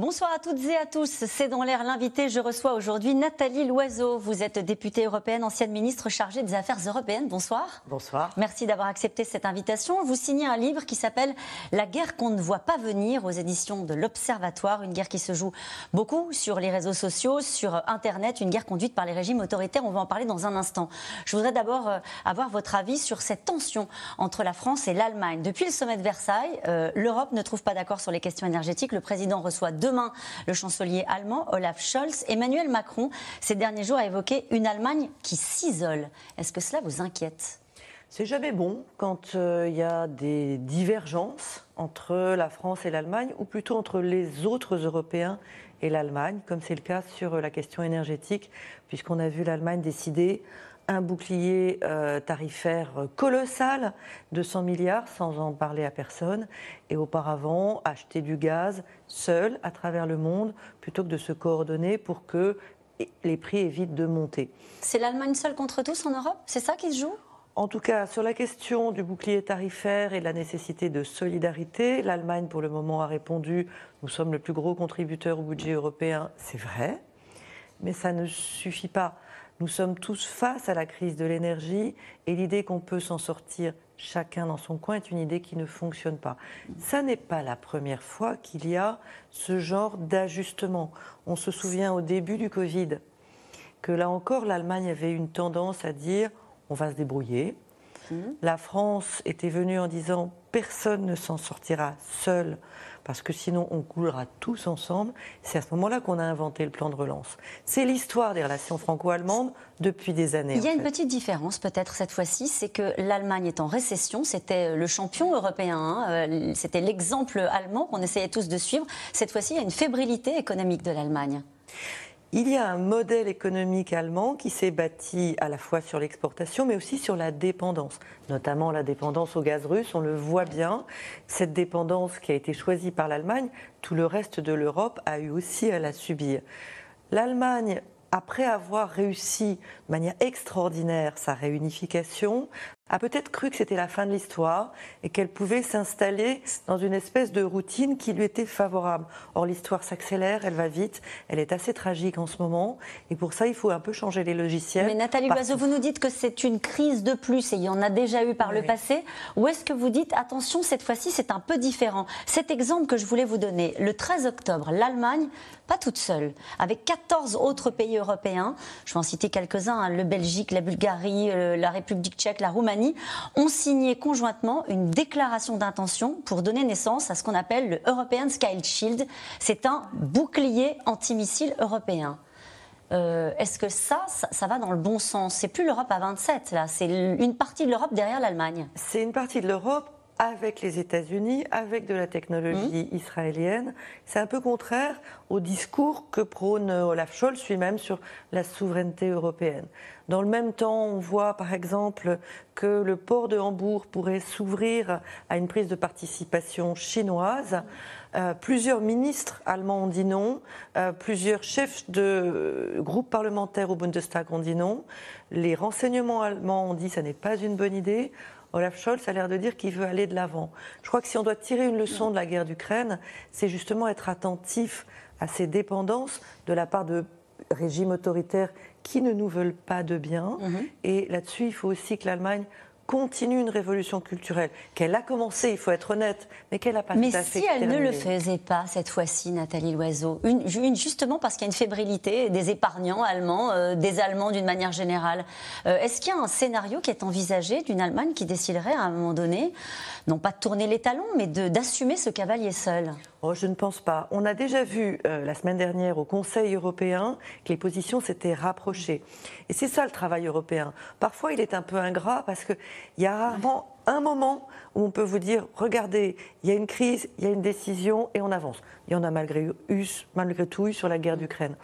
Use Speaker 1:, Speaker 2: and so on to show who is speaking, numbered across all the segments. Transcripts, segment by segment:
Speaker 1: Bonsoir à toutes et à tous. C'est dans l'air l'invité. Je reçois aujourd'hui Nathalie Loiseau. Vous êtes députée européenne, ancienne ministre chargée des Affaires européennes. Bonsoir.
Speaker 2: Bonsoir.
Speaker 1: Merci d'avoir accepté cette invitation. Vous signez un livre qui s'appelle La guerre qu'on ne voit pas venir aux éditions de l'Observatoire. Une guerre qui se joue beaucoup sur les réseaux sociaux, sur Internet. Une guerre conduite par les régimes autoritaires. On va en parler dans un instant. Je voudrais d'abord euh, avoir votre avis sur cette tension entre la France et l'Allemagne. Depuis le sommet de Versailles, euh, l'Europe ne trouve pas d'accord sur les questions énergétiques. Le président reçoit deux demain le chancelier allemand Olaf Scholz. Emmanuel Macron, ces derniers jours, a évoqué une Allemagne qui s'isole. Est-ce que cela vous inquiète?
Speaker 2: C'est jamais bon quand euh, il y a des divergences entre la France et l'Allemagne, ou plutôt entre les autres Européens et l'Allemagne, comme c'est le cas sur la question énergétique, puisqu'on a vu l'Allemagne décider un bouclier euh, tarifaire colossal de 100 milliards sans en parler à personne, et auparavant acheter du gaz seul à travers le monde plutôt que de se coordonner pour que les prix évitent de monter.
Speaker 1: C'est l'Allemagne seule contre tous en Europe? C'est ça qui se joue?
Speaker 2: En tout cas, sur la question du bouclier tarifaire et de la nécessité de solidarité, l'Allemagne, pour le moment, a répondu Nous sommes le plus gros contributeur au budget européen. C'est vrai, mais ça ne suffit pas. Nous sommes tous face à la crise de l'énergie et l'idée qu'on peut s'en sortir chacun dans son coin est une idée qui ne fonctionne pas. Ça n'est pas la première fois qu'il y a ce genre d'ajustement. On se souvient au début du Covid que là encore l'Allemagne avait une tendance à dire on va se débrouiller. Mmh. La France était venue en disant personne ne s'en sortira seul parce que sinon on coulera tous ensemble. C'est à ce moment-là qu'on a inventé le plan de relance. C'est l'histoire des relations franco-allemandes depuis des années.
Speaker 1: Il y a une petite différence peut-être cette fois-ci, c'est que l'Allemagne est en récession, c'était le champion européen, hein. euh, c'était l'exemple allemand qu'on essayait tous de suivre. Cette fois-ci, il y a une fébrilité économique de l'Allemagne.
Speaker 2: Il y a un modèle économique allemand qui s'est bâti à la fois sur l'exportation, mais aussi sur la dépendance, notamment la dépendance au gaz russe. On le voit bien, cette dépendance qui a été choisie par l'Allemagne, tout le reste de l'Europe a eu aussi à la subir. L'Allemagne après avoir réussi de manière extraordinaire sa réunification, a peut-être cru que c'était la fin de l'histoire et qu'elle pouvait s'installer dans une espèce de routine qui lui était favorable. Or, l'histoire s'accélère, elle va vite, elle est assez tragique en ce moment et pour ça, il faut un peu changer les logiciels.
Speaker 1: Mais Nathalie Loiseau, vous nous dites que c'est une crise de plus et il y en a déjà eu par le passé. Ou est-ce que vous dites, attention, cette fois-ci, c'est un peu différent Cet exemple que je voulais vous donner, le 13 octobre, l'Allemagne pas toute seule, avec 14 autres pays européens, je vais en citer quelques-uns, hein, le Belgique, la Bulgarie, euh, la République tchèque, la Roumanie, ont signé conjointement une déclaration d'intention pour donner naissance à ce qu'on appelle le European Sky Shield. C'est un bouclier antimissile européen. Euh, est-ce que ça, ça, ça, va dans le bon sens? C'est plus l'Europe à 27, là. C'est une partie de l'Europe derrière l'Allemagne.
Speaker 2: C'est une partie de l'Europe avec les États-Unis, avec de la technologie mmh. israélienne. C'est un peu contraire au discours que prône Olaf Scholz lui-même sur la souveraineté européenne. Dans le même temps, on voit par exemple que le port de Hambourg pourrait s'ouvrir à une prise de participation chinoise. Euh, plusieurs ministres allemands ont dit non, euh, plusieurs chefs de groupes parlementaires au Bundestag ont dit non, les renseignements allemands ont dit que ce n'est pas une bonne idée. Olaf Scholz a l'air de dire qu'il veut aller de l'avant. Je crois que si on doit tirer une leçon de la guerre d'Ukraine, c'est justement être attentif à ces dépendances de la part de régimes autoritaires qui ne nous veulent pas de bien. Mhm. Et là-dessus, il faut aussi que l'Allemagne continue une révolution culturelle, qu'elle a commencé, il faut être honnête, mais qu'elle n'a pas
Speaker 1: mais
Speaker 2: tout à fait
Speaker 1: si elle ne le faisait pas cette fois-ci, Nathalie Loiseau, une, justement parce qu'il y a une fébrilité des épargnants allemands, euh, des Allemands d'une manière générale, euh, est-ce qu'il y a un scénario qui est envisagé d'une Allemagne qui déciderait à un moment donné, non pas de tourner les talons, mais d'assumer ce cavalier seul?
Speaker 2: Oh, je ne pense pas. On a déjà vu euh, la semaine dernière au Conseil européen que les positions s'étaient rapprochées. Et c'est ça le travail européen. Parfois, il est un peu ingrat parce qu'il y a rarement un moment où on peut vous dire regardez, il y a une crise, il y a une décision et on avance. Il y en a malgré, malgré tout eu sur la guerre d'Ukraine.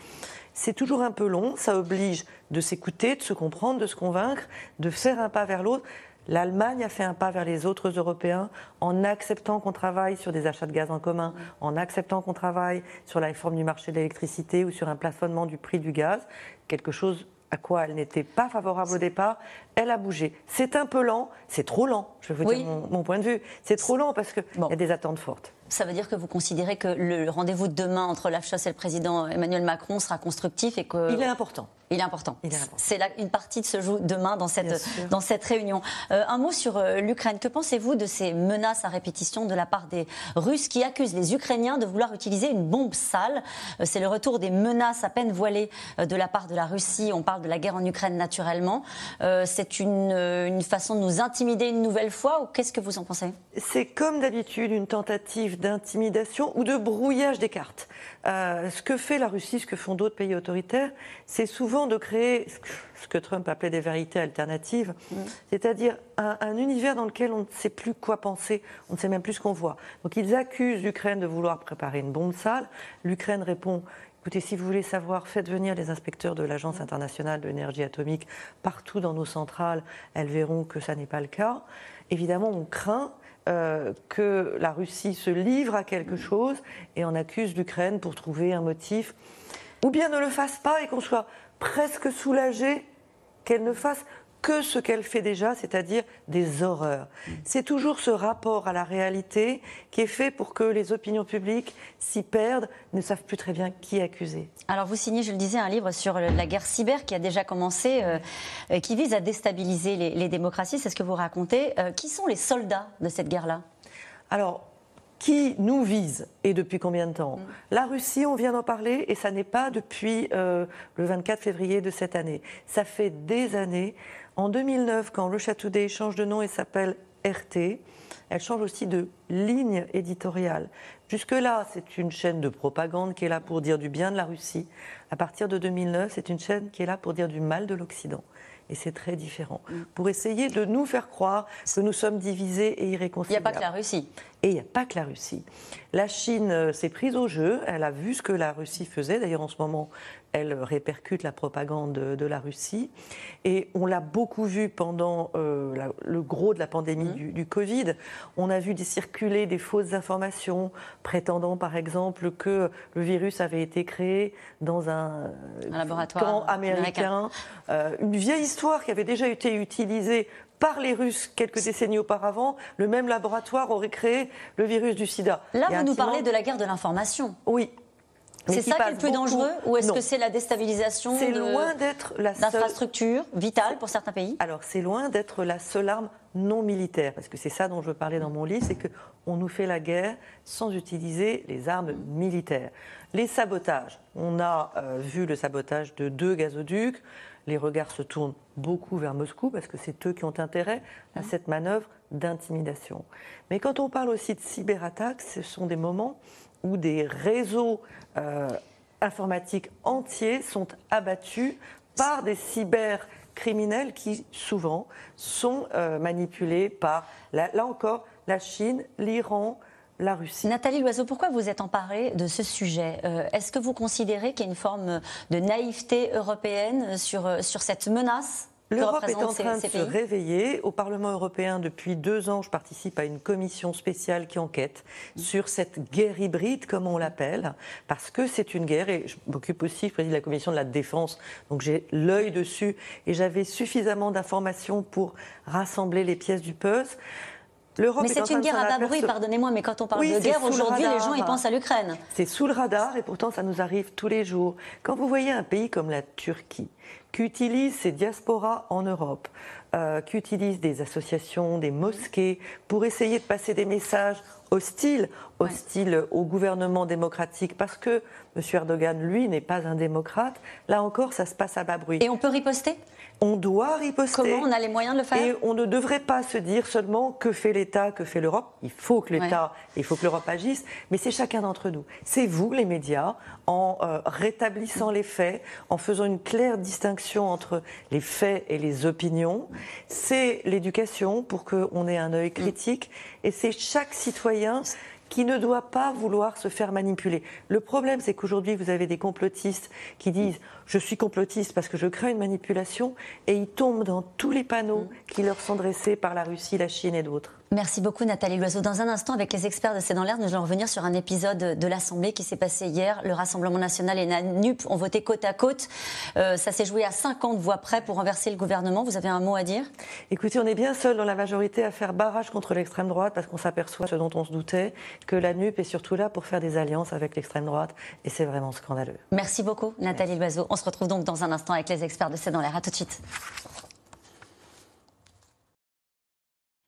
Speaker 2: C'est toujours un peu long, ça oblige de s'écouter, de se comprendre, de se convaincre, de faire un pas vers l'autre. L'Allemagne a fait un pas vers les autres Européens en acceptant qu'on travaille sur des achats de gaz en commun, en acceptant qu'on travaille sur la réforme du marché de l'électricité ou sur un plafonnement du prix du gaz, quelque chose à quoi elle n'était pas favorable au départ, elle a bougé. C'est un peu lent, c'est trop lent, je vais vous dire mon, point de vue. C'est trop lent parce qu'il y a des attentes fortes.
Speaker 1: Ça veut dire que vous considérez que le rendez-vous de demain entre la chasse et le président Emmanuel Macron sera constructif et que...
Speaker 2: Il est important.
Speaker 1: Il est important. C'est une partie de se joue demain dans cette, dans cette réunion. Euh, un mot sur euh, l'Ukraine. Que pensez-vous de ces menaces à répétition de la part des Russes qui accusent les Ukrainiens de vouloir utiliser une bombe sale? Euh, C'est le retour des menaces à peine voilées de la part de la Russie. On parle de la guerre en Ukraine naturellement. C'est une, une façon de nous intimider une nouvelle fois ou qu'est-ce que vous en pensez?
Speaker 2: C'est comme d'habitude une tentative d'intimidation ou de brouillage des cartes. ce que fait la Russie, ce que font d'autres pays autoritaires, c'est souvent de créer ce que Trump appelait des vérités alternatives, mm. c'est-à-dire un, univers dans lequel on ne sait plus quoi penser, on ne sait même plus ce qu'on voit. Donc ils accusent l'Ukraine de vouloir préparer une bombe sale. L'Ukraine répond Écoutez, si vous voulez savoir, faites venir les inspecteurs de l'Agence internationale de l'énergie atomique partout dans nos centrales. Elles verront que ça n'est pas le cas. Évidemment, on craint euh, que la Russie se livre à quelque chose et on accuse l'Ukraine pour trouver un motif. Ou bien ne le fasse pas et qu'on soit presque soulagée qu'elle ne fasse que ce qu'elle fait déjà, c'est-à-dire des horreurs. C'est toujours ce rapport à la réalité qui est fait pour que les opinions publiques s'y perdent, ne savent plus très bien qui accuser.
Speaker 1: Alors vous signez, je le disais, un livre sur la guerre cyber qui a déjà commencé, euh, euh, qui vise à déstabiliser les, démocraties. C'est ce que vous racontez. Euh, qui sont les soldats de cette guerre-là?
Speaker 2: Alors, qui nous vise et depuis combien de temps? Mm. La Russie, on vient d'en parler et ça n'est pas depuis euh, le 24 février de cette année. Ça fait des années. En 2009, quand Russia Today change de nom et s'appelle RT, elle change aussi de ligne éditoriale. Jusque-là, c'est une chaîne de propagande qui est là pour dire du bien de la Russie. À partir de 2009, c'est une chaîne qui est là pour dire du mal de l'Occident et c'est très différent. Mm. Pour essayer de nous faire croire que nous sommes divisés et irréconciliables.
Speaker 1: Il n'y a pas que la Russie.
Speaker 2: Et il n'y a pas que la Russie. La Chine euh, s'est prise au jeu, elle a vu ce que la Russie faisait. D'ailleurs, en ce moment, elle répercute la propagande de, la Russie. Et on l'a beaucoup vu pendant euh, le gros de la pandémie mmh. du, Covid. On a vu circuler des fausses informations prétendant, par exemple, que le virus avait été créé dans un,
Speaker 1: laboratoire
Speaker 2: camp américain. Euh, une vieille histoire qui avait déjà été utilisée par les Russes quelques décennies auparavant, le même laboratoire aurait créé le virus du sida.
Speaker 1: Là, vous nous parlez de la guerre de l'information.
Speaker 2: Oui.
Speaker 1: C'est ça qui est le plus dangereux ou est-ce que c'est la déstabilisation
Speaker 2: C'est loin d'être la
Speaker 1: d'infrastructures vitales pour certains pays?
Speaker 2: Alors c'est loin d'être la seule arme non militaire, parce que c'est ça dont je veux parler dans mon livre, c'est qu'on nous fait la guerre sans utiliser les armes militaires. Les sabotages, on a euh, vu le sabotage de deux gazoducs, les regards se tournent beaucoup vers Moscou parce que c'est eux qui ont intérêt à mmh. cette manœuvre d'intimidation. Mais quand on parle aussi de cyberattaques, ce sont des moments où des réseaux euh, informatiques entiers sont abattus par des cybercriminels qui souvent sont euh, manipulés par, là, encore, la Chine, l'Iran, la Russie.
Speaker 1: Nathalie Loiseau, pourquoi vous êtes emparée de ce sujet euh, Est-ce que vous considérez qu'il y a une forme de naïveté européenne sur, sur cette menace
Speaker 2: L'Europe est en train de se réveiller. Au Parlement européen, depuis deux ans, je participe à une commission spéciale qui enquête sur cette guerre hybride, comme on l'appelle, parce que c'est une guerre, et je m'occupe aussi, je préside la commission de la défense, donc j'ai l'œil dessus, et j'avais suffisamment d'informations pour rassembler les pièces du puzzle.
Speaker 1: Mais c'est une guerre à bas bruit, pardonnez-moi, mais quand on parle de guerre, aujourd'hui, les gens ils pensent à l'Ukraine.
Speaker 2: C'est sous le radar et pourtant ça nous arrive tous les jours. Quand vous voyez un pays comme la Turquie, qui utilise ses diasporas en Europe, euh, qui utilise des associations, des mosquées, pour essayer de passer des messages hostiles, hostiles au gouvernement démocratique, parce que M. Erdogan, lui, n'est pas un démocrate, là encore, ça se passe à bas bruit.
Speaker 1: Et on peut riposter?
Speaker 2: On doit riposter.
Speaker 1: Comment on a les moyens de le faire?
Speaker 2: Et on ne devrait pas se dire seulement que fait l'État, que fait l'Europe. Il faut que l'État, il faut que l'Europe agisse, mais c'est chacun d'entre nous. C'est vous, les médias, en euh, rétablissant les faits, en faisant une claire distinction entre les faits et les opinions. C'est l'éducation pour qu'on ait un œil critique, et c'est chaque citoyen qui ne doit pas vouloir se faire manipuler. Le problème, c'est qu'aujourd'hui, vous avez des complotistes qui disent je suis complotiste parce que je crée une manipulation et ils tombent dans tous les panneaux mm. qui leur sont dressés par la Russie, la Chine et d'autres.
Speaker 1: Merci beaucoup Nathalie Loiseau. Dans un instant, avec les experts de C'est dans l'air, nous allons revenir sur un épisode de l'Assemblée qui s'est passé hier. Le Rassemblement national et la NUP ont voté côte à côte. Euh, ça s'est joué à 50 voix près pour renverser le gouvernement. Vous avez un mot à dire?
Speaker 2: Écoutez, on est bien seul dans la majorité à faire barrage contre l'extrême droite parce qu'on s'aperçoit, ce dont on se doutait, que la NUP est surtout là pour faire des alliances avec l'extrême droite et c'est vraiment scandaleux.
Speaker 1: Merci beaucoup Nathalie Loiseau. On se retrouve donc dans un instant avec les experts de C'est dans l'air. À tout de suite.